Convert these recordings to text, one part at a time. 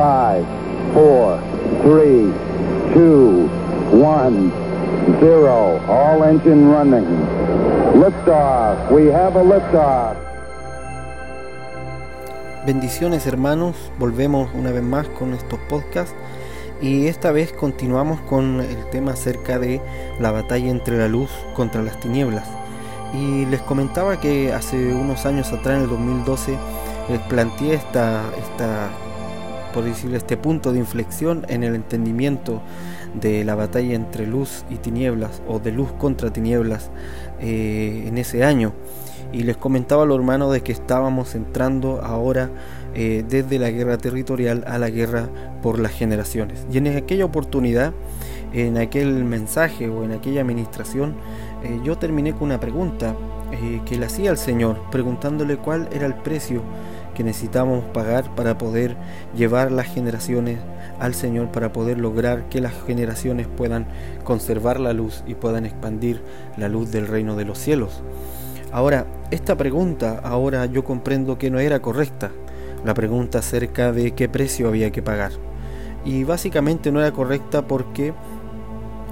Five, four, three, two, one, zero. All engine running. Liftoff. We have a liftoff. Bendiciones hermanos, volvemos una vez más con estos podcasts y esta vez continuamos con el tema acerca de la batalla entre la luz contra las tinieblas. Y les comentaba que hace unos años atrás, en el 2012, les planteé esta, esta por decirlo, este punto de inflexión en el entendimiento de la batalla entre luz y tinieblas o de luz contra tinieblas eh, en ese año. Y les comentaba a los hermanos de que estábamos entrando ahora eh, desde la guerra territorial a la guerra por las generaciones. Y en aquella oportunidad, en aquel mensaje o en aquella administración, eh, yo terminé con una pregunta que le hacía al Señor, preguntándole cuál era el precio que necesitamos pagar para poder llevar las generaciones al Señor, para poder lograr que las generaciones puedan conservar la luz y puedan expandir la luz del reino de los cielos. Ahora, esta pregunta ahora yo comprendo que no era correcta, la pregunta acerca de qué precio había que pagar. Y básicamente no era correcta porque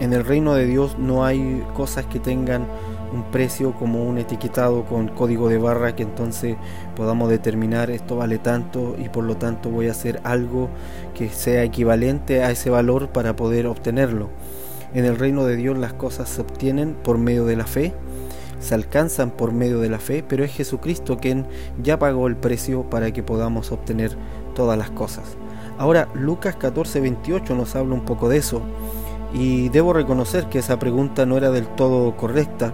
en el reino de Dios no hay cosas que tengan un precio como un etiquetado con código de barra que entonces podamos determinar esto vale tanto y por lo tanto voy a hacer algo que sea equivalente a ese valor para poder obtenerlo. En el reino de Dios las cosas se obtienen por medio de la fe, se alcanzan por medio de la fe, pero es Jesucristo quien ya pagó el precio para que podamos obtener todas las cosas. Ahora Lucas 14:28 nos habla un poco de eso. Y debo reconocer que esa pregunta no era del todo correcta,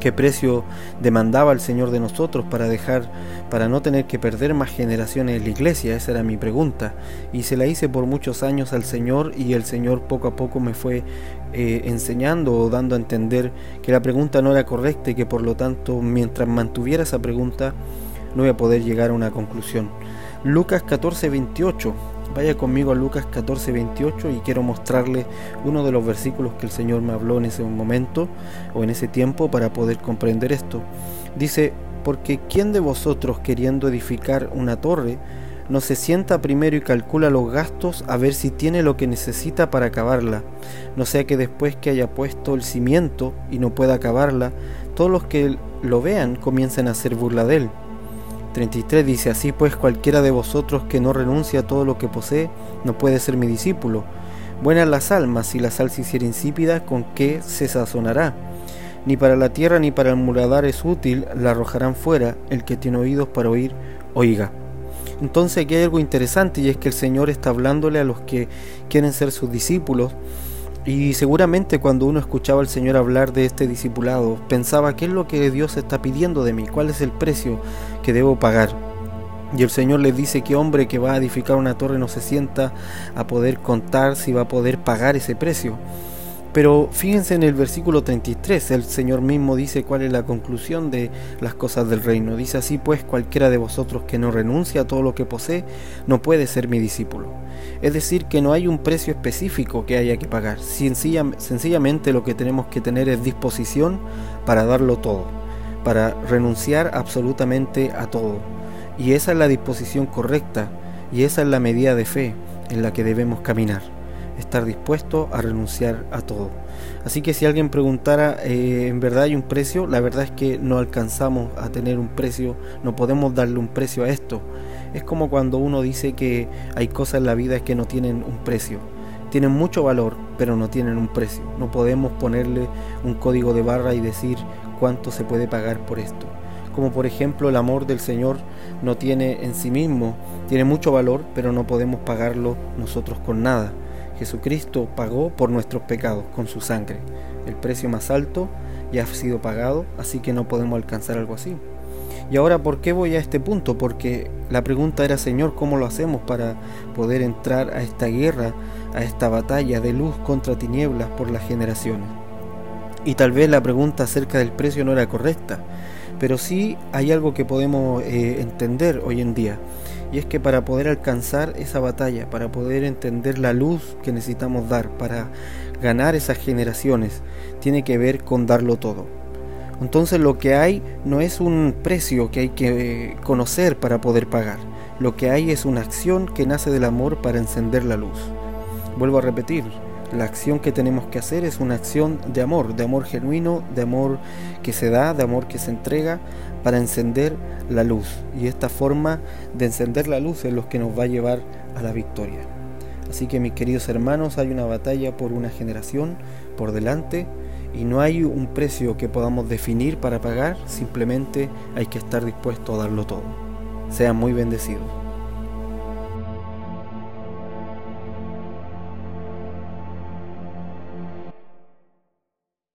qué precio demandaba el Señor de nosotros para dejar, para no tener que perder más generaciones en la iglesia, esa era mi pregunta. Y se la hice por muchos años al Señor y el Señor poco a poco me fue eh, enseñando o dando a entender que la pregunta no era correcta y que por lo tanto mientras mantuviera esa pregunta no iba a poder llegar a una conclusión. Lucas 14, 28 Vaya conmigo a Lucas 14, 28 y quiero mostrarle uno de los versículos que el Señor me habló en ese momento o en ese tiempo para poder comprender esto. Dice, porque ¿quién de vosotros queriendo edificar una torre no se sienta primero y calcula los gastos a ver si tiene lo que necesita para acabarla? No sea que después que haya puesto el cimiento y no pueda acabarla, todos los que lo vean comiencen a hacer burla de él. 33 dice, así pues cualquiera de vosotros que no renuncia a todo lo que posee, no puede ser mi discípulo. Buenas las almas, si la sal se hiciera insípida, ¿con qué se sazonará? Ni para la tierra ni para el muradar es útil, la arrojarán fuera, el que tiene oídos para oír, oiga. Entonces aquí hay algo interesante y es que el Señor está hablándole a los que quieren ser sus discípulos, y seguramente cuando uno escuchaba al Señor hablar de este discipulado, pensaba, ¿qué es lo que Dios está pidiendo de mí? ¿Cuál es el precio que debo pagar? Y el Señor le dice que hombre que va a edificar una torre no se sienta a poder contar si va a poder pagar ese precio. Pero fíjense en el versículo 33, el Señor mismo dice cuál es la conclusión de las cosas del reino. Dice así pues, cualquiera de vosotros que no renuncia a todo lo que posee, no puede ser mi discípulo. Es decir, que no hay un precio específico que haya que pagar. sencillamente lo que tenemos que tener es disposición para darlo todo, para renunciar absolutamente a todo. Y esa es la disposición correcta y esa es la medida de fe en la que debemos caminar estar dispuesto a renunciar a todo. Así que si alguien preguntara, eh, ¿en verdad hay un precio? La verdad es que no alcanzamos a tener un precio, no podemos darle un precio a esto. Es como cuando uno dice que hay cosas en la vida que no tienen un precio. Tienen mucho valor, pero no tienen un precio. No podemos ponerle un código de barra y decir cuánto se puede pagar por esto. Como por ejemplo el amor del Señor no tiene en sí mismo, tiene mucho valor, pero no podemos pagarlo nosotros con nada. Jesucristo pagó por nuestros pecados con su sangre. El precio más alto ya ha sido pagado, así que no podemos alcanzar algo así. Y ahora, ¿por qué voy a este punto? Porque la pregunta era, Señor, ¿cómo lo hacemos para poder entrar a esta guerra, a esta batalla de luz contra tinieblas por las generaciones? Y tal vez la pregunta acerca del precio no era correcta, pero sí hay algo que podemos eh, entender hoy en día. Y es que para poder alcanzar esa batalla, para poder entender la luz que necesitamos dar, para ganar esas generaciones, tiene que ver con darlo todo. Entonces lo que hay no es un precio que hay que conocer para poder pagar. Lo que hay es una acción que nace del amor para encender la luz. Vuelvo a repetir, la acción que tenemos que hacer es una acción de amor, de amor genuino, de amor que se da, de amor que se entrega para encender la luz. Y esta forma de encender la luz es lo que nos va a llevar a la victoria. Así que mis queridos hermanos, hay una batalla por una generación por delante y no hay un precio que podamos definir para pagar, simplemente hay que estar dispuesto a darlo todo. Sean muy bendecidos.